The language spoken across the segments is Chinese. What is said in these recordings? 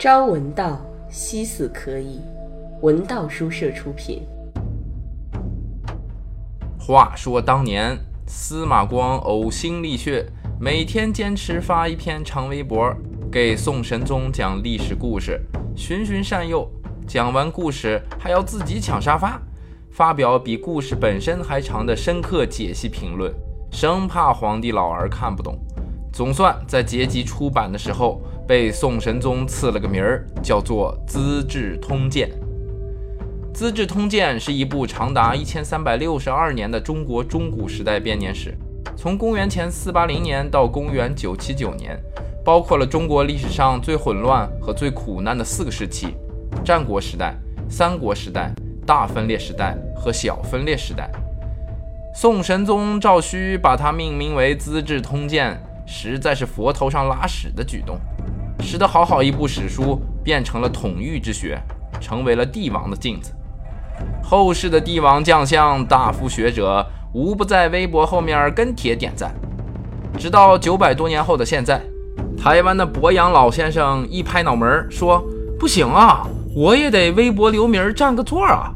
朝闻道，夕死可矣。文道书社出品。话说当年，司马光呕心沥血，每天坚持发一篇长微博，给宋神宗讲历史故事，循循善诱。讲完故事还要自己抢沙发，发表比故事本身还长的深刻解析评论，生怕皇帝老儿看不懂。总算在结集出版的时候。被宋神宗赐了个名儿，叫做《资治通鉴》。《资治通鉴》是一部长达一千三百六十二年的中国中古时代编年史，从公元前四八零年到公元九七九年，包括了中国历史上最混乱和最苦难的四个时期：战国时代、三国时代、大分裂时代和小分裂时代。宋神宗赵顼把它命名为《资治通鉴》，实在是佛头上拉屎的举动。使得好好一部史书变成了统御之学，成为了帝王的镜子。后世的帝王将相、大夫学者，无不在微博后面跟帖点赞。直到九百多年后的现在，台湾的博洋老先生一拍脑门说：“不行啊，我也得微博留名占个座啊！”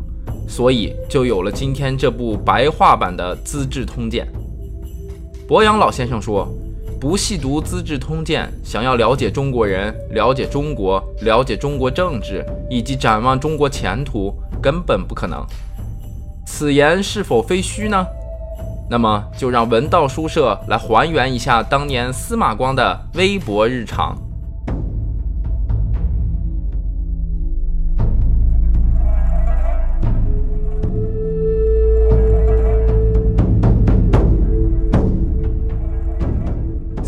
所以就有了今天这部白话版的《资治通鉴》。博洋老先生说。不细读《资治通鉴》，想要了解中国人、了解中国、了解中国政治以及展望中国前途，根本不可能。此言是否非虚呢？那么就让文道书社来还原一下当年司马光的微博日常。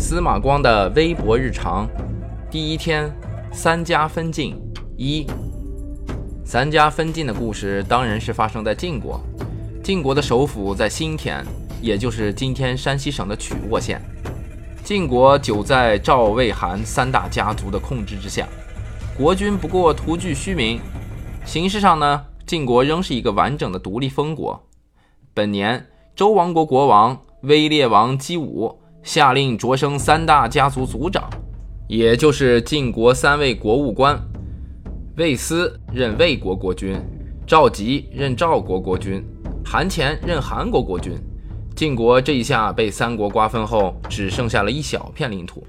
司马光的微博日常，第一天，三家分晋一。三家分晋的故事当然是发生在晋国，晋国的首府在新田，也就是今天山西省的曲沃县。晋国久在赵、魏、韩三大家族的控制之下，国君不过徒具虚名。形式上呢，晋国仍是一个完整的独立封国。本年，周王国国王威烈王姬武。下令擢升三大家族族长，也就是晋国三位国务官：魏斯任魏国国君，赵吉任赵国国君，韩虔任韩国国君。晋国这一下被三国瓜分后，只剩下了一小片领土。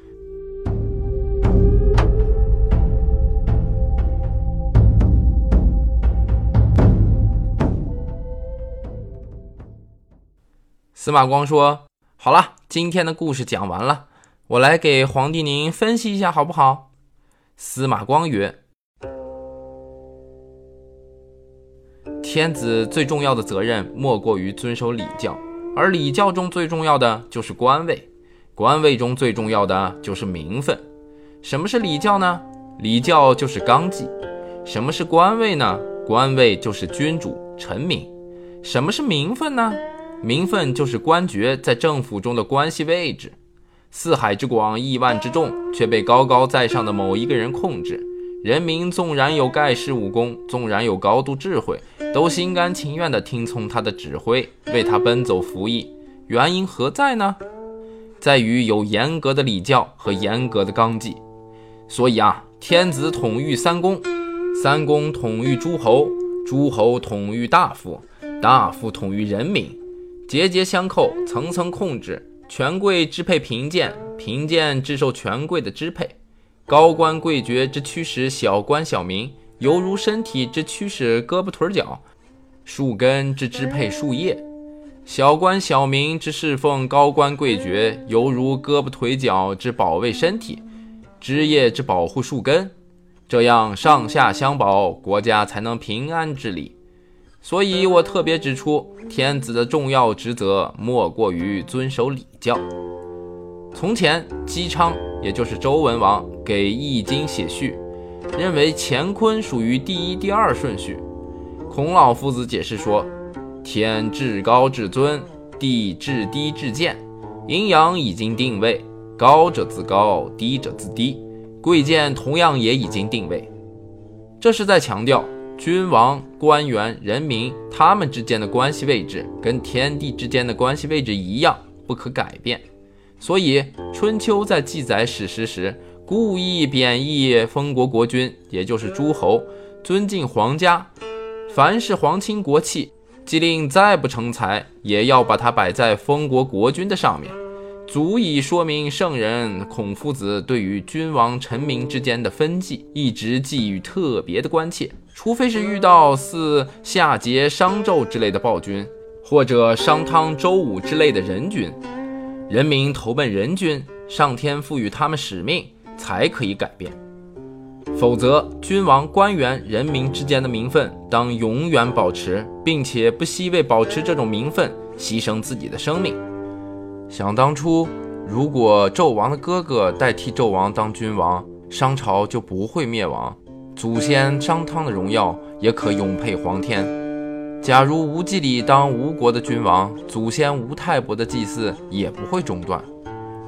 司马光说。好了，今天的故事讲完了，我来给皇帝您分析一下好不好？司马光曰：“天子最重要的责任莫过于遵守礼教，而礼教中最重要的就是官位，官位中最重要的就是名分。什么是礼教呢？礼教就是纲纪。什么是官位呢？官位就是君主臣民。什么是名分呢？名分就是官爵在政府中的关系位置，四海之广，亿万之众，却被高高在上的某一个人控制。人民纵然有盖世武功，纵然有高度智慧，都心甘情愿地听从他的指挥，为他奔走服役。原因何在呢？在于有严格的礼教和严格的纲纪。所以啊，天子统御三公，三公统御诸侯，诸侯统御大夫，大夫统御人民。节节相扣，层层控制，权贵支配贫贱，贫贱之受权贵的支配，高官贵爵之驱使小官小民，犹如身体之驱使胳膊腿脚，树根之支配树叶，小官小民之侍奉高官贵爵，犹如胳膊腿脚之保卫身体，枝叶之保护树根，这样上下相保，国家才能平安治理。所以我特别指出，天子的重要职责莫过于遵守礼教。从前，姬昌，也就是周文王，给《易经》写序，认为乾坤属于第一、第二顺序。孔老夫子解释说：天至高至尊，地至低至贱，阴阳已经定位，高者自高，低者自低，贵贱同样也已经定位。这是在强调。君王、官员、人民，他们之间的关系位置跟天地之间的关系位置一样，不可改变。所以，春秋在记载史实时，故意贬义封国国君，也就是诸侯，尊敬皇家。凡是皇亲国戚，即令再不成才，也要把它摆在封国国君的上面，足以说明圣人孔夫子对于君王臣民之间的分际一直寄予特别的关切。除非是遇到似夏桀、商纣之类的暴君，或者商汤、周武之类的人君，人民投奔人君，上天赋予他们使命。才可以改变，否则君王、官员、人民之间的名分当永远保持，并且不惜为保持这种名分牺牲自己的生命。想当初，如果纣王的哥哥代替纣王当君王，商朝就不会灭亡，祖先商汤的荣耀也可永配皇天。假如吴季礼当吴国的君王，祖先吴太伯的祭祀也不会中断。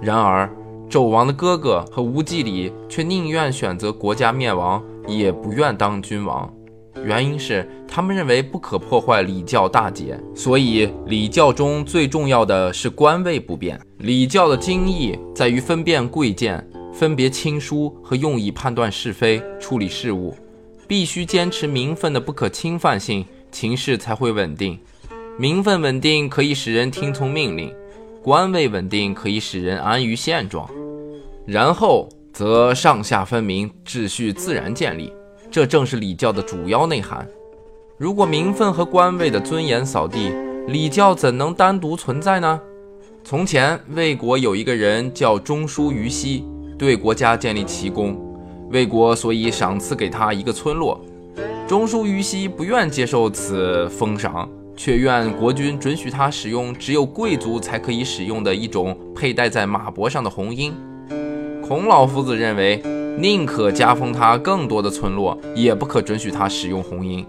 然而。纣王的哥哥和吴季礼却宁愿选择国家灭亡，也不愿当君王。原因是他们认为不可破坏礼教大节，所以礼教中最重要的是官位不变。礼教的精义在于分辨贵贱，分别亲疏和用以判断是非、处理事务。必须坚持名分的不可侵犯性，情势才会稳定。名分稳定可以使人听从命令。官位稳定可以使人安于现状，然后则上下分明，秩序自然建立。这正是礼教的主要内涵。如果名分和官位的尊严扫地，礼教怎能单独存在呢？从前魏国有一个人叫中书于西，对国家建立奇功，魏国所以赏赐给他一个村落。中书于西不愿接受此封赏。却愿国君准许他使用只有贵族才可以使用的一种佩戴在马脖上的红缨。孔老夫子认为，宁可加封他更多的村落，也不可准许他使用红缨。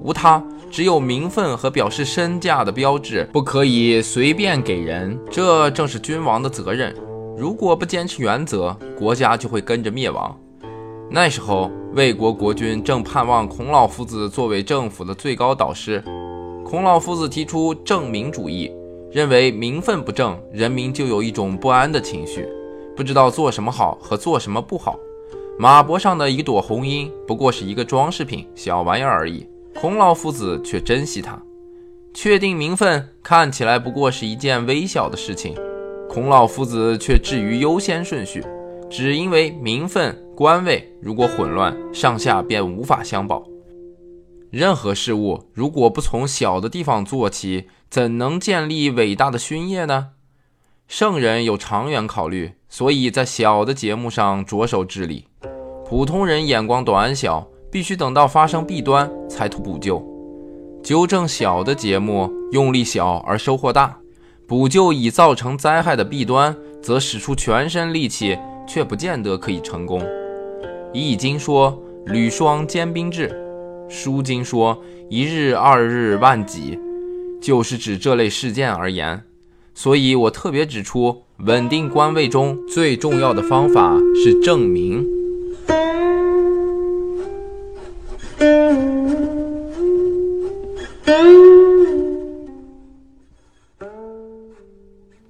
无他，只有名分和表示身价的标志，不可以随便给人。这正是君王的责任。如果不坚持原则，国家就会跟着灭亡。那时候，魏国国君正盼望孔老夫子作为政府的最高导师。孔老夫子提出正名主义，认为名分不正，人民就有一种不安的情绪，不知道做什么好和做什么不好。马脖上的一朵红缨不过是一个装饰品，小玩意儿而已。孔老夫子却珍惜它。确定名分看起来不过是一件微小的事情，孔老夫子却置于优先顺序，只因为名分官位如果混乱，上下便无法相保。任何事物如果不从小的地方做起，怎能建立伟大的勋业呢？圣人有长远考虑，所以在小的节目上着手治理。普通人眼光短小，必须等到发生弊端才图补救。纠正小的节目，用力小而收获大；补救已造成灾害的弊端，则使出全身力气，却不见得可以成功。《易经》说：“履霜坚冰至。”书经说“一日二日万几”，就是指这类事件而言。所以我特别指出，稳定官位中最重要的方法是正名。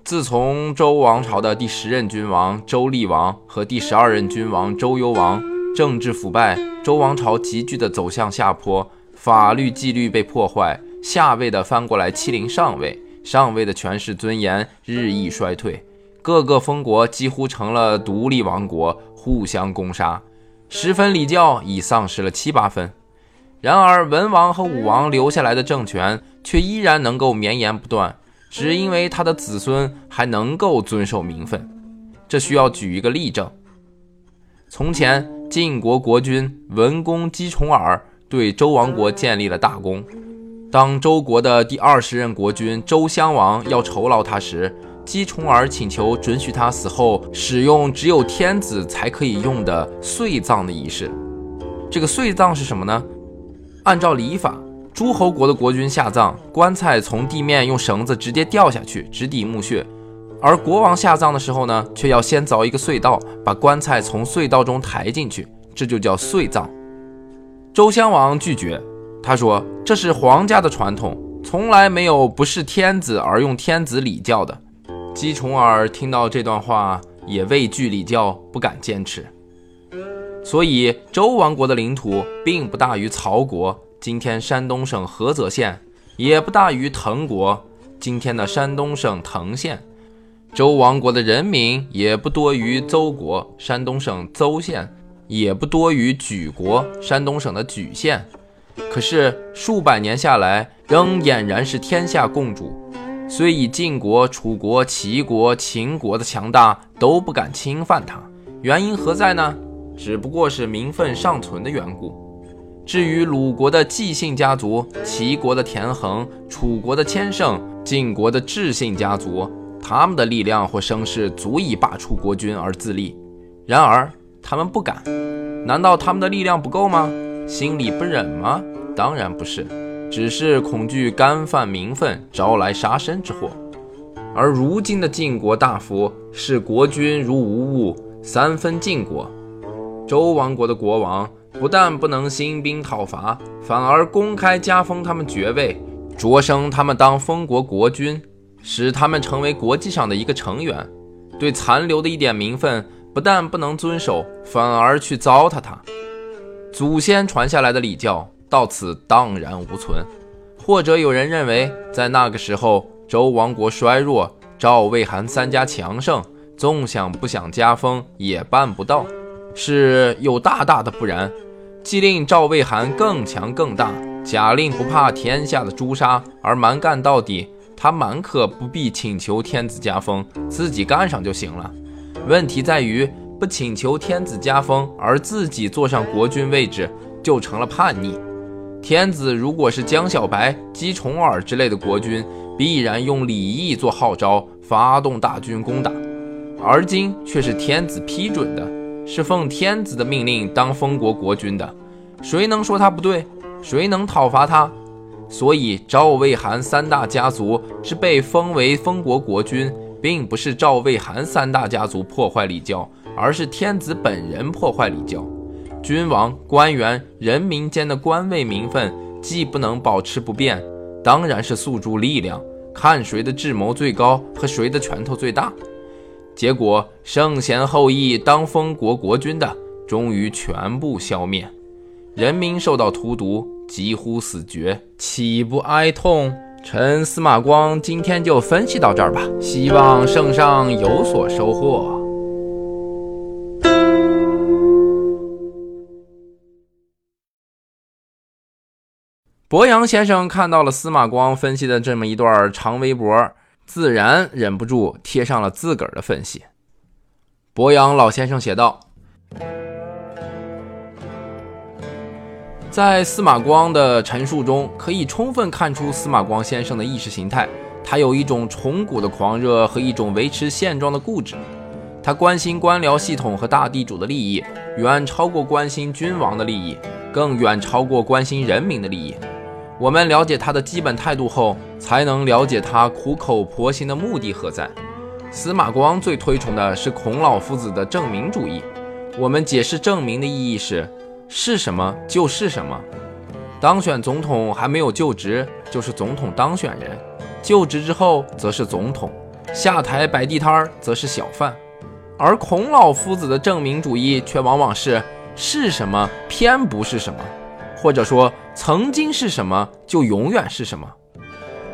自从周王朝的第十任君王周厉王和第十二任君王周幽王政治腐败。周王朝急剧的走向下坡，法律纪律被破坏，下位的翻过来欺凌上位，上位的权势尊严日益衰退，各个封国几乎成了独立王国，互相攻杀，十分礼教已丧失了七八分。然而文王和武王留下来的政权却依然能够绵延不断，只因为他的子孙还能够遵守名分。这需要举一个例证：从前。晋国国君文公姬重耳对周王国建立了大功。当周国的第二十任国君周襄王要酬劳他时，姬重耳请求准许他死后使用只有天子才可以用的岁葬的仪式。这个岁葬是什么呢？按照礼法，诸侯国的国君下葬，棺材从地面用绳子直接掉下去，直抵墓穴。而国王下葬的时候呢，却要先凿一个隧道，把棺材从隧道中抬进去，这就叫隧葬。周襄王拒绝，他说这是皇家的传统，从来没有不是天子而用天子礼教的。姬重耳听到这段话，也畏惧礼教，不敢坚持。所以周王国的领土并不大于曹国（今天山东省菏泽县），也不大于滕国（今天的山东省滕县）。周王国的人民也不多于邹国（山东省邹县），也不多于莒国（山东省的莒县）。可是数百年下来，仍俨然是天下共主。虽以晋国、楚国、齐国、秦国的强大，都不敢侵犯他。原因何在呢？只不过是名分尚存的缘故。至于鲁国的季姓家族、齐国的田横、楚国的千乘、晋国的智姓家族，他们的力量或声势足以罢黜国君而自立。然而他们不敢，难道他们的力量不够吗？心里不忍吗？当然不是，只是恐惧干犯名分，招来杀身之祸。而如今的晋国大夫视国君如无物，三分晋国。周王国的国王不但不能兴兵讨伐，反而公开加封他们爵位，擢升他们当封国国君，使他们成为国际上的一个成员。对残留的一点名分，不但不能遵守，反而去糟蹋他。祖先传下来的礼教到此荡然无存。或者有人认为，在那个时候，周王国衰弱，赵、魏、韩三家强盛，纵想不想加封，也办不到。是有大大的不然，既令赵魏韩更强更大，假令不怕天下的诛杀而蛮干到底，他蛮可不必请求天子加封，自己干上就行了。问题在于不请求天子加封，而自己坐上国君位置，就成了叛逆。天子如果是江小白、姬重耳之类的国君，必然用礼义做号召，发动大军攻打，而今却是天子批准的。是奉天子的命令当封国国君的，谁能说他不对？谁能讨伐他？所以赵、魏、韩三大家族是被封为封国国君，并不是赵、魏、韩三大家族破坏礼教，而是天子本人破坏礼教。君王、官员、人民间的官位名分既不能保持不变，当然是诉诸力量，看谁的智谋最高和谁的拳头最大。结果，圣贤后裔当封国国君的，终于全部消灭，人民受到荼毒，几乎死绝，岂不哀痛？臣司马光今天就分析到这儿吧，希望圣上有所收获。博洋先生看到了司马光分析的这么一段长微博。自然忍不住贴上了自个儿的分析。博洋老先生写道：“在司马光的陈述中，可以充分看出司马光先生的意识形态。他有一种崇古的狂热和一种维持现状的固执。他关心官僚系统和大地主的利益，远超过关心君王的利益，更远超过关心人民的利益。”我们了解他的基本态度后，才能了解他苦口婆心的目的何在。司马光最推崇的是孔老夫子的证明主义。我们解释证明的意义是：是什么就是什么。当选总统还没有就职，就是总统当选人；就职之后，则是总统；下台摆地摊儿，则是小贩。而孔老夫子的证明主义却往往是：是什么偏不是什么。或者说，曾经是什么，就永远是什么。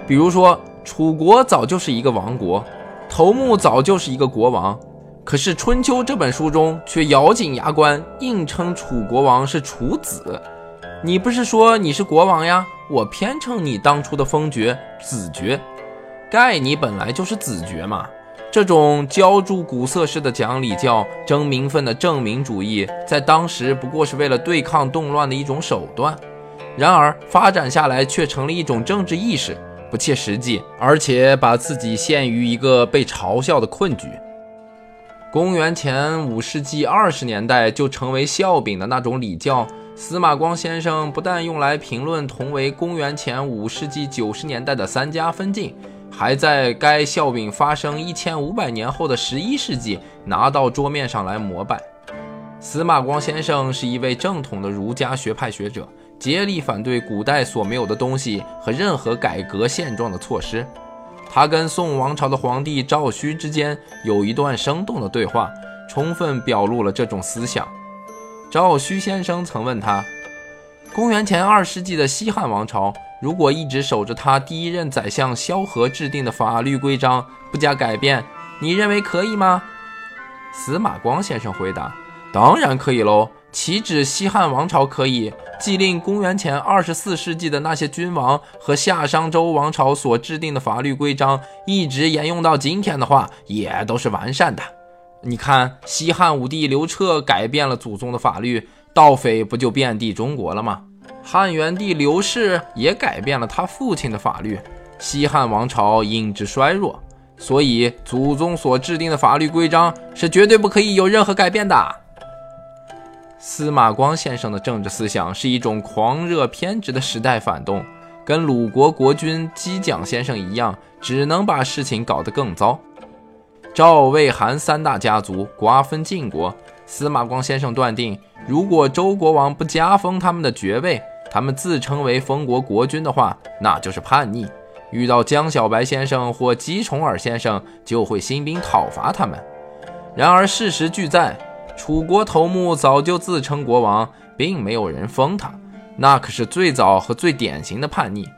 比如说，楚国早就是一个王国，头目早就是一个国王。可是《春秋》这本书中却咬紧牙关，硬称楚国王是楚子。你不是说你是国王呀？我偏称你当初的封爵子爵。盖你本来就是子爵嘛。这种浇筑古色式的讲礼教、争名分的证明主义，在当时不过是为了对抗动乱的一种手段，然而发展下来却成了一种政治意识，不切实际，而且把自己陷于一个被嘲笑的困局。公元前五世纪二十年代就成为笑柄的那种礼教，司马光先生不但用来评论同为公元前五世纪九十年代的三家分晋。还在该笑柄发生一千五百年后的十一世纪拿到桌面上来膜拜。司马光先生是一位正统的儒家学派学者，竭力反对古代所没有的东西和任何改革现状的措施。他跟宋王朝的皇帝赵顼之间有一段生动的对话，充分表露了这种思想。赵虚先生曾问他：公元前二世纪的西汉王朝，如果一直守着他第一任宰相萧何制定的法律规章，不加改变，你认为可以吗？司马光先生回答：当然可以喽。岂止西汉王朝可以，既令公元前二十四世纪的那些君王和夏商周王朝所制定的法律规章一直沿用到今天的话，也都是完善的。你看，西汉武帝刘彻改变了祖宗的法律，盗匪不就遍地中国了吗？汉元帝刘氏也改变了他父亲的法律，西汉王朝因之衰弱。所以，祖宗所制定的法律规章是绝对不可以有任何改变的。司马光先生的政治思想是一种狂热偏执的时代反动，跟鲁国国君姬蒋先生一样，只能把事情搞得更糟。赵、魏、韩三大家族瓜分晋国，司马光先生断定，如果周国王不加封他们的爵位，他们自称为封国国君的话，那就是叛逆。遇到江小白先生或姬重耳先生，就会兴兵讨伐他们。然而事实俱在。楚国头目早就自称国王，并没有人封他，那可是最早和最典型的叛逆。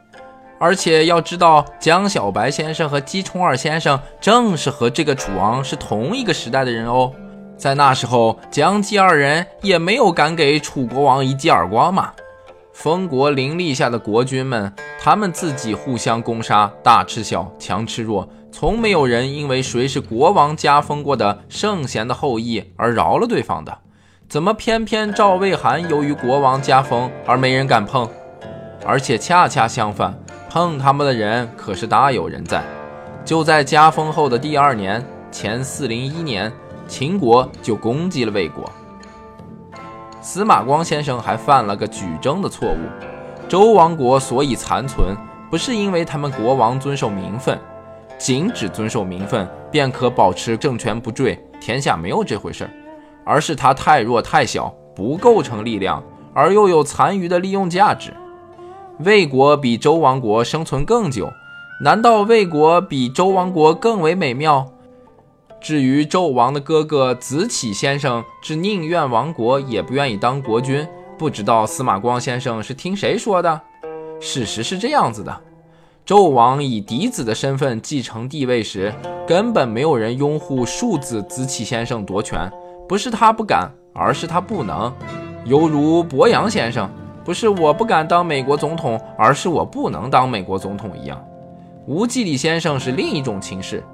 而且要知道，江小白先生和姬重耳先生正是和这个楚王是同一个时代的人哦。在那时候，江姬二人也没有敢给楚国王一记耳光嘛。封国林立下的国君们，他们自己互相攻杀，大吃小，强吃弱。从没有人因为谁是国王加封过的圣贤的后裔而饶了对方的，怎么偏偏赵魏韩由于国王加封而没人敢碰？而且恰恰相反，碰他们的人可是大有人在。就在加封后的第二年，前四零一年，秦国就攻击了魏国。司马光先生还犯了个举证的错误：周王国所以残存，不是因为他们国王遵守名分。仅只遵守名分便可保持政权不坠，天下没有这回事儿，而是他太弱太小，不构成力量，而又有残余的利用价值。魏国比周王国生存更久，难道魏国比周王国更为美妙？至于纣王的哥哥子启先生，只宁愿亡国也不愿意当国君，不知道司马光先生是听谁说的？事实是这样子的。纣王以嫡子的身份继承帝位时，根本没有人拥护庶子子启先生夺权，不是他不敢，而是他不能。犹如博洋先生，不是我不敢当美国总统，而是我不能当美国总统一样。吴季礼先生是另一种情势，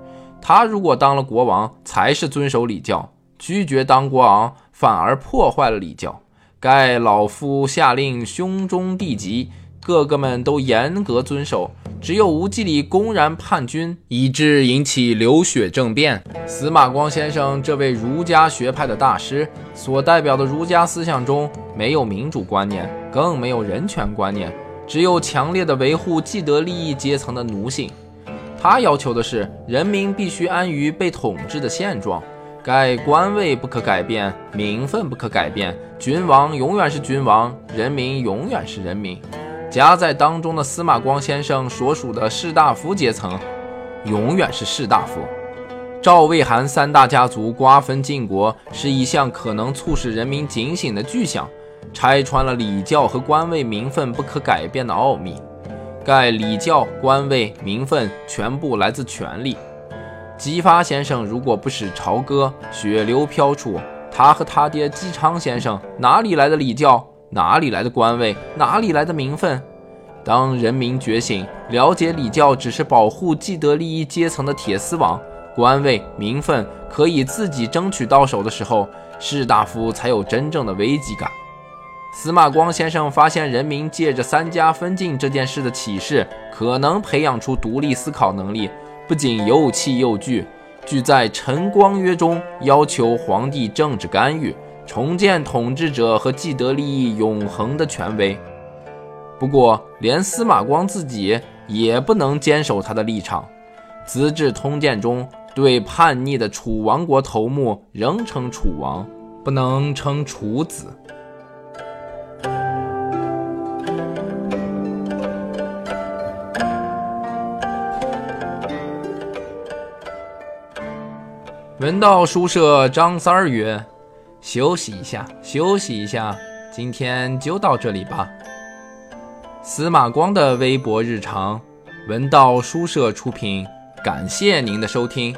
他如果当了国王，才是遵守礼教；拒绝当国王，反而破坏了礼教。盖老夫下令，兄终弟及。各个们都严格遵守，只有吴季礼公然叛军，以致引起流血政变。司马光先生这位儒家学派的大师所代表的儒家思想中，没有民主观念，更没有人权观念，只有强烈的维护既得利益阶层的奴性。他要求的是，人民必须安于被统治的现状，该官位不可改变，名分不可改变，君王永远是君王，人民永远是人民。夹在当中的司马光先生所属的士大夫阶层，永远是士大夫。赵、魏、韩三大家族瓜分晋国，是一项可能促使人民警醒的巨响，拆穿了礼教和官位名分不可改变的奥秘。盖礼教、官位、名分全部来自权力。姬发先生如果不使朝歌，血流飘出，他和他爹姬昌先生哪里来的礼教？哪里来的官位？哪里来的名分？当人民觉醒，了解礼教只是保护既得利益阶层的铁丝网，官位、名分可以自己争取到手的时候，士大夫才有真正的危机感。司马光先生发现，人民借着三家分晋这件事的启示，可能培养出独立思考能力，不仅又气又惧，惧在《陈光约》中要求皇帝政治干预。重建统治者和既得利益永恒的权威。不过，连司马光自己也不能坚守他的立场，《资治通鉴》中对叛逆的楚王国头目仍称楚王，不能称楚子。文道书社张三儿曰。休息一下，休息一下，今天就到这里吧。司马光的微博日常，文道书社出品，感谢您的收听。